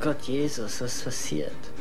Gott Jesus, was passiert?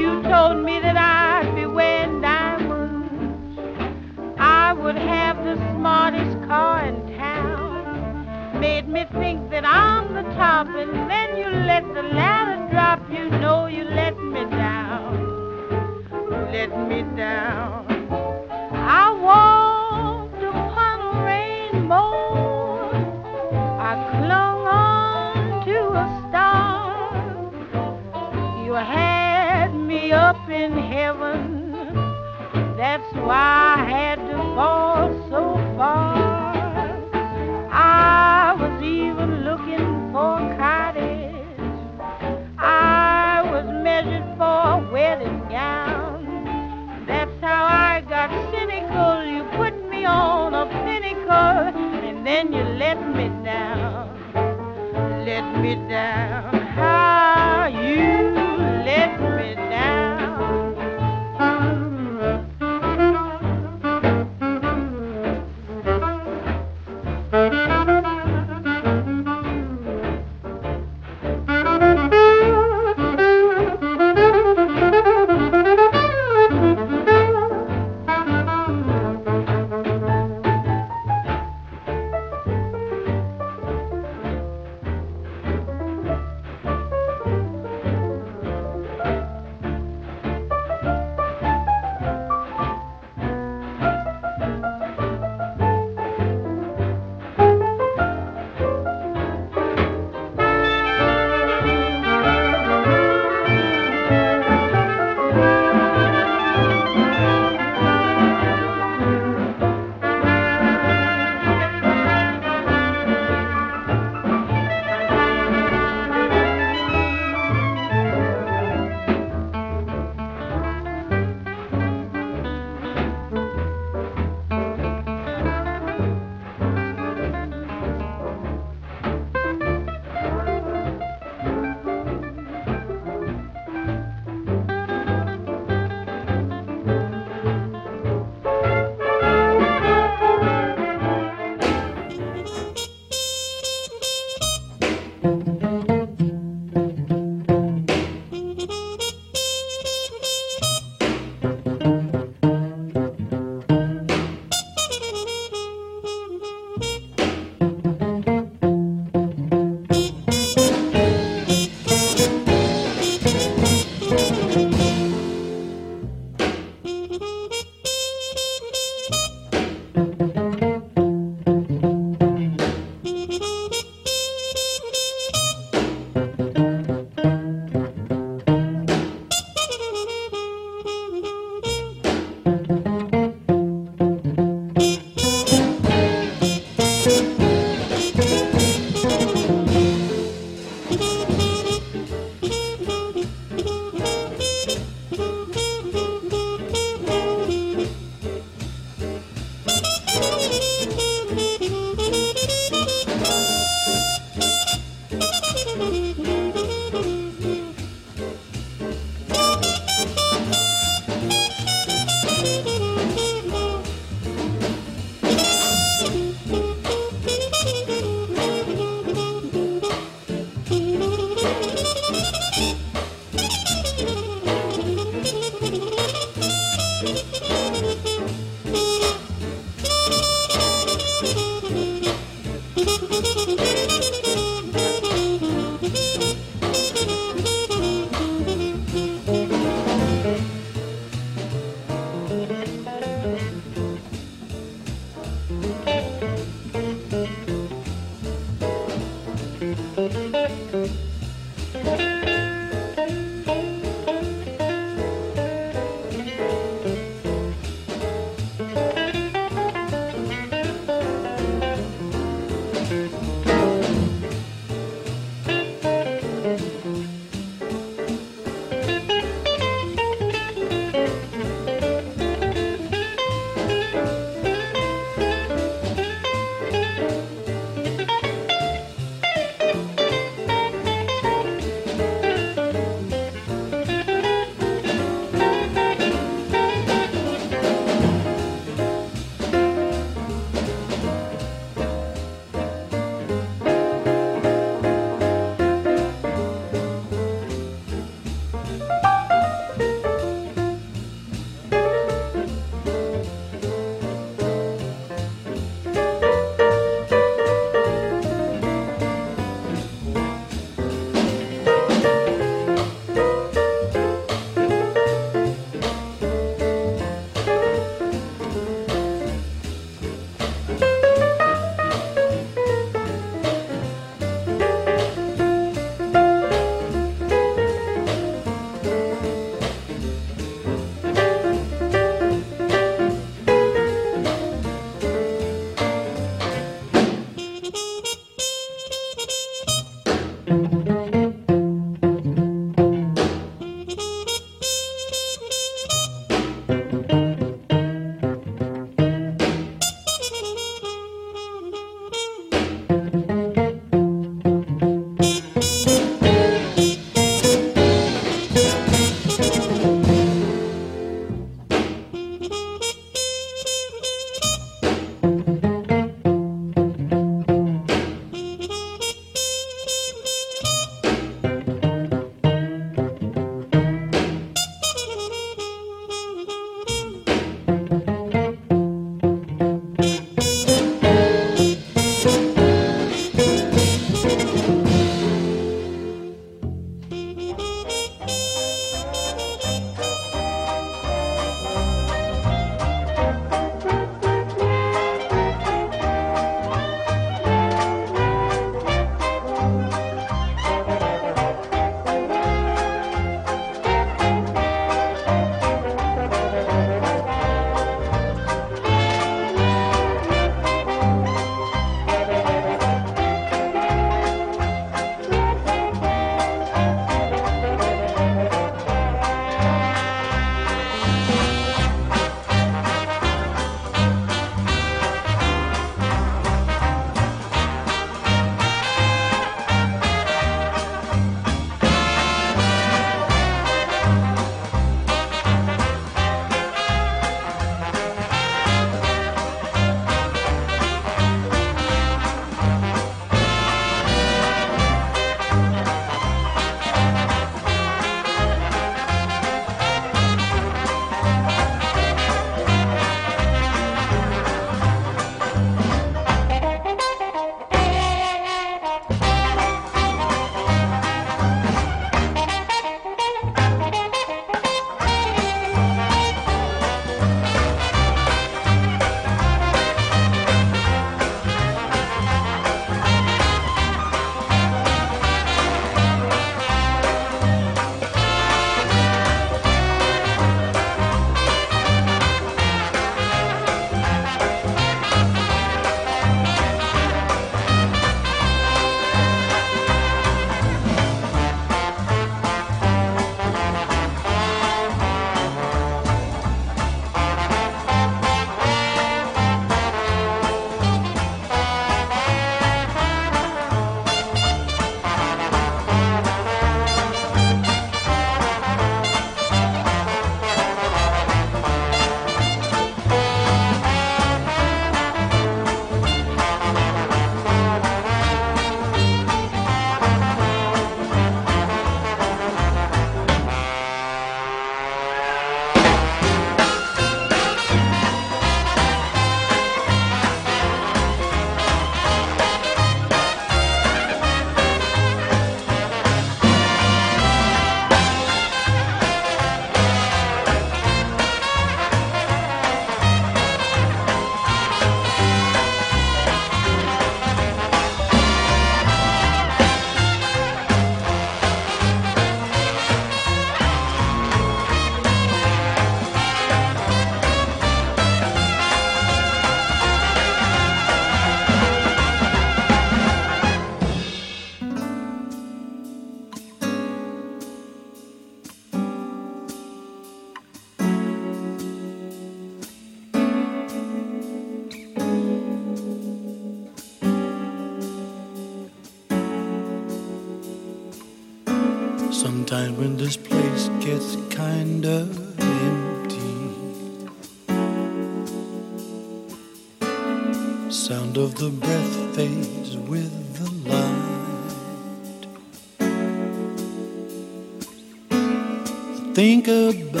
think about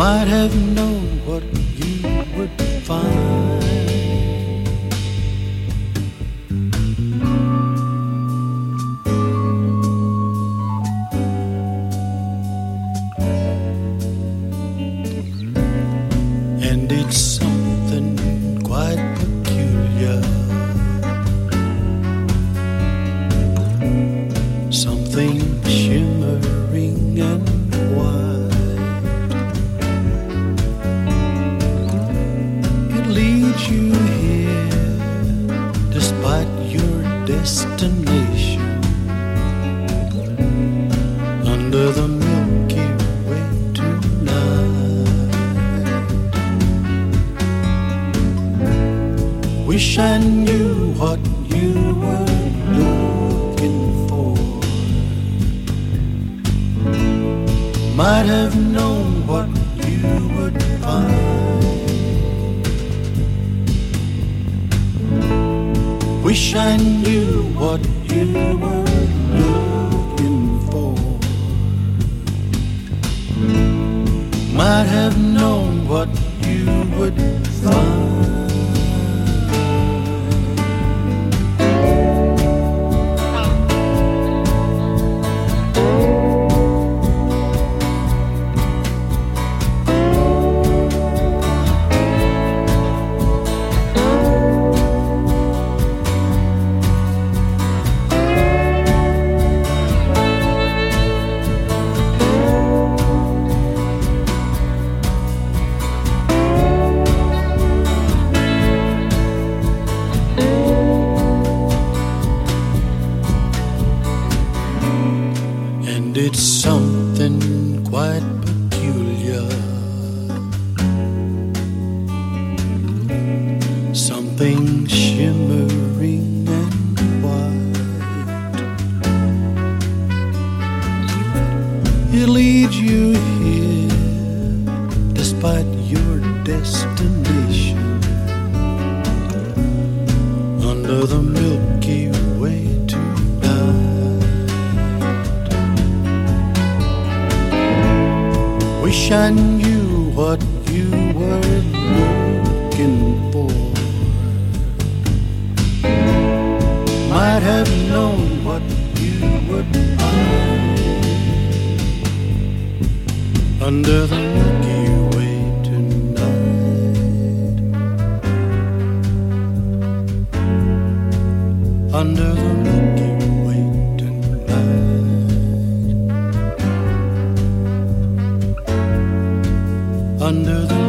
might have known what you would find. under the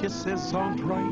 Kisses aren't right?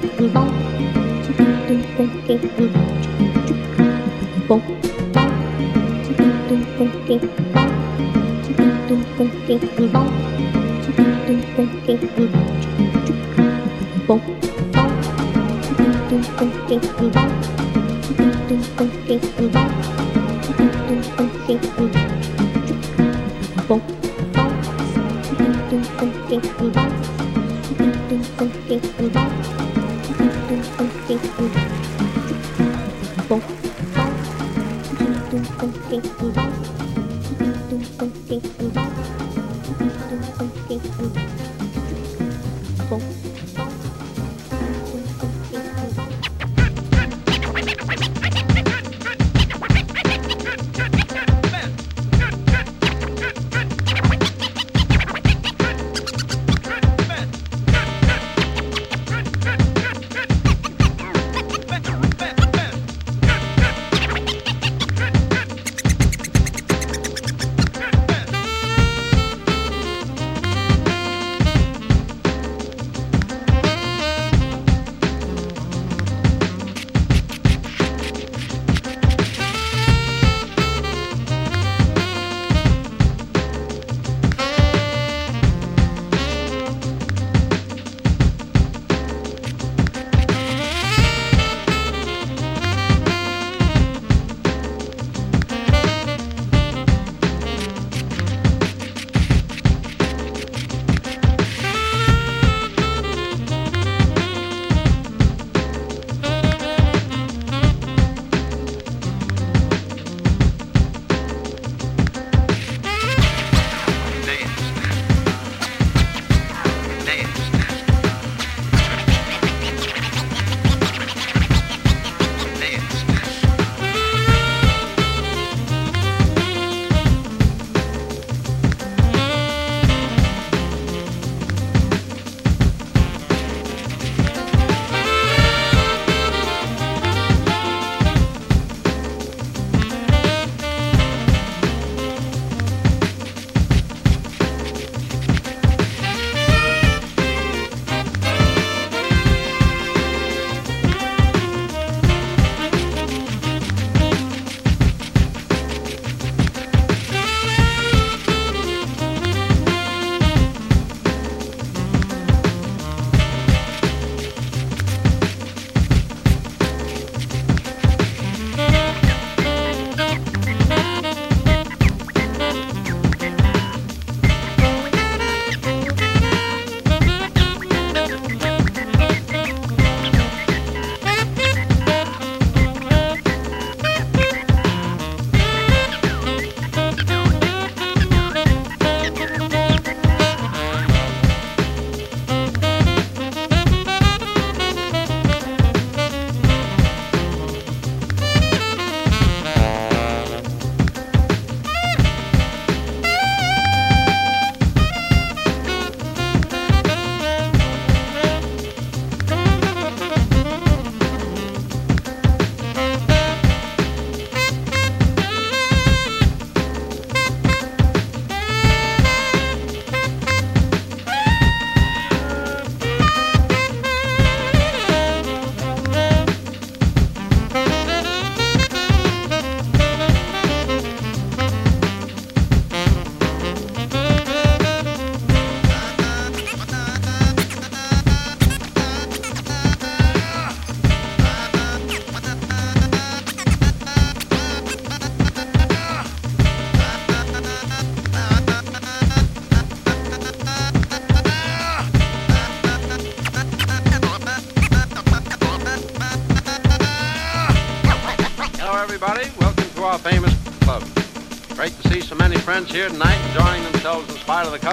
Thank you.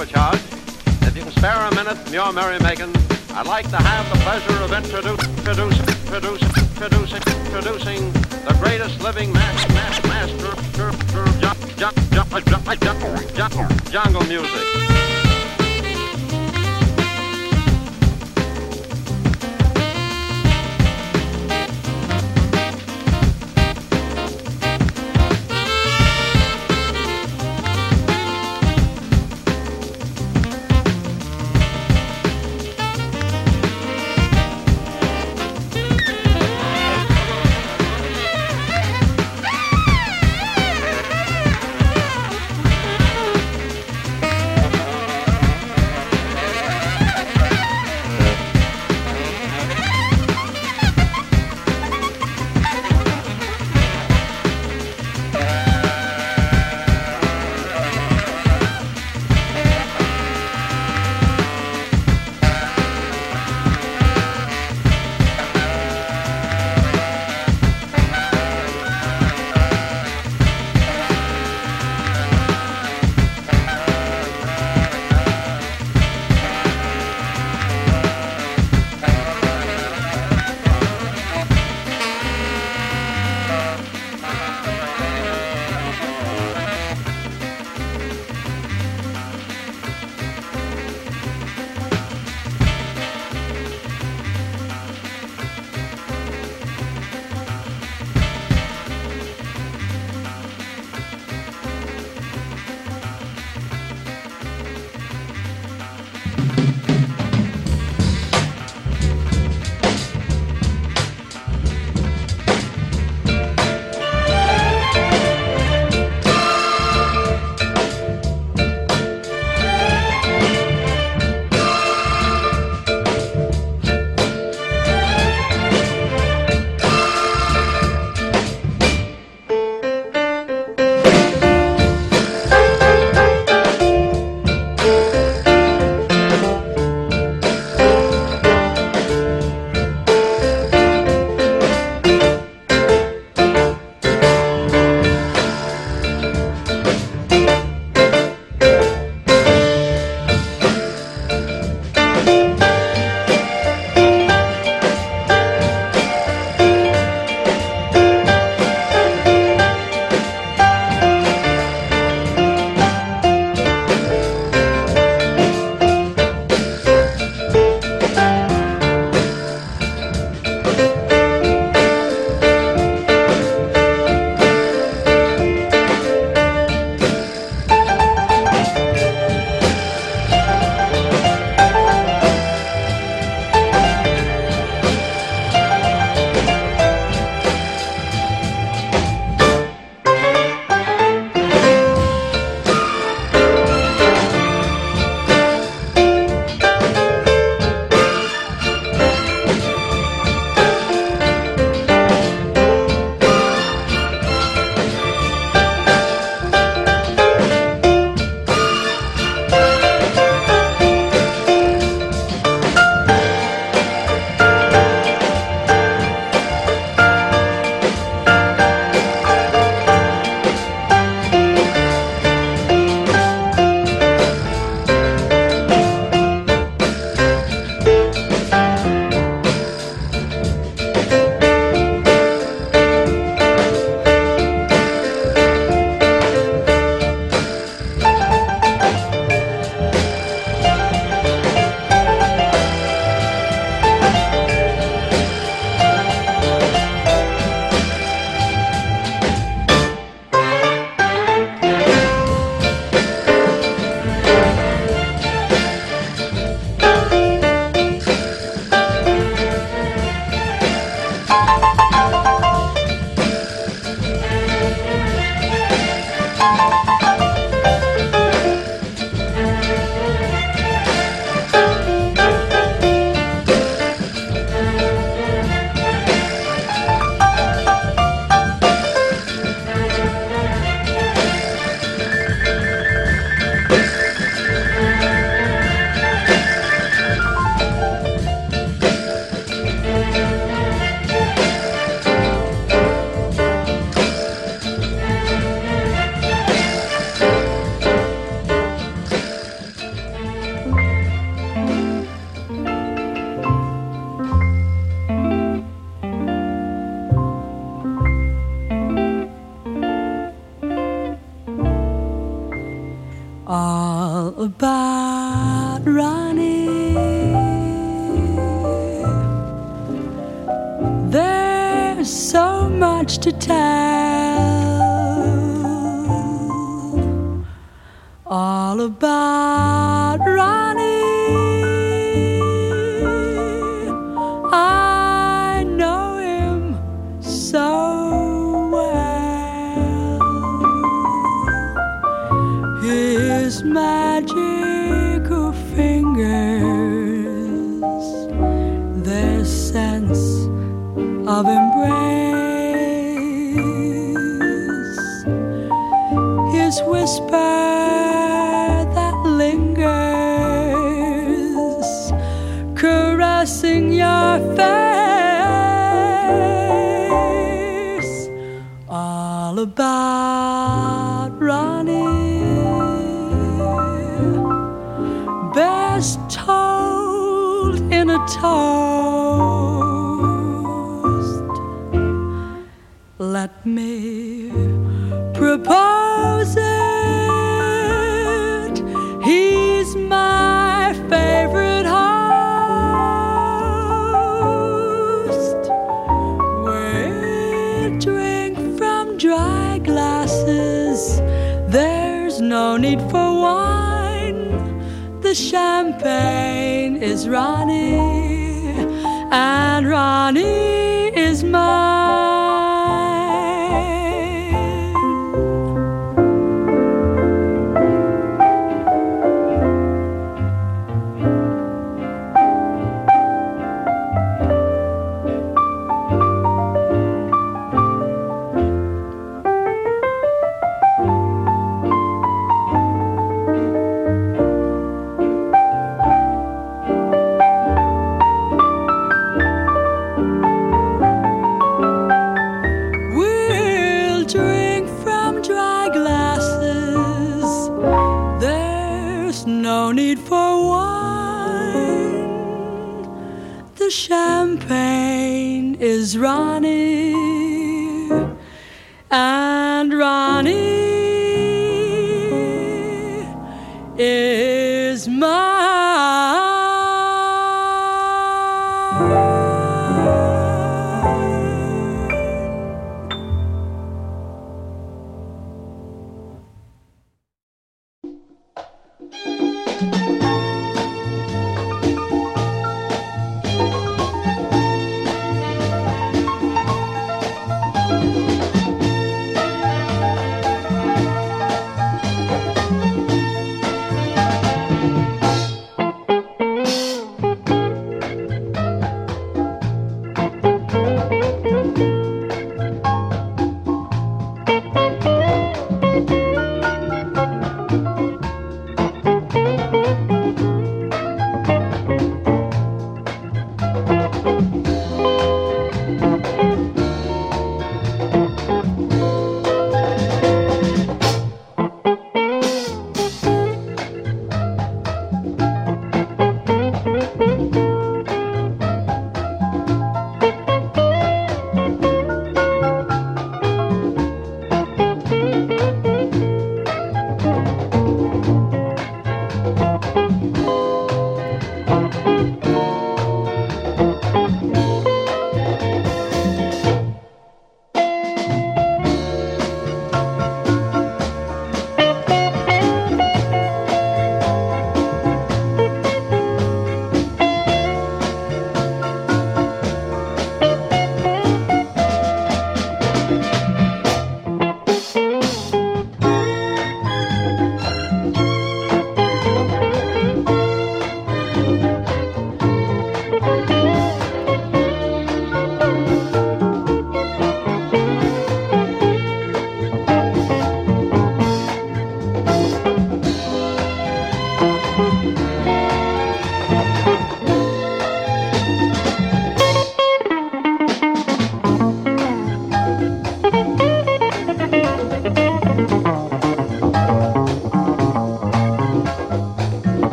In spite of the cover charge. If you can spare a minute from your merrymaking, I'd like to have the pleasure of introducing, introducing, introducing, introducing, introducing the greatest living master, master, master, jungle music.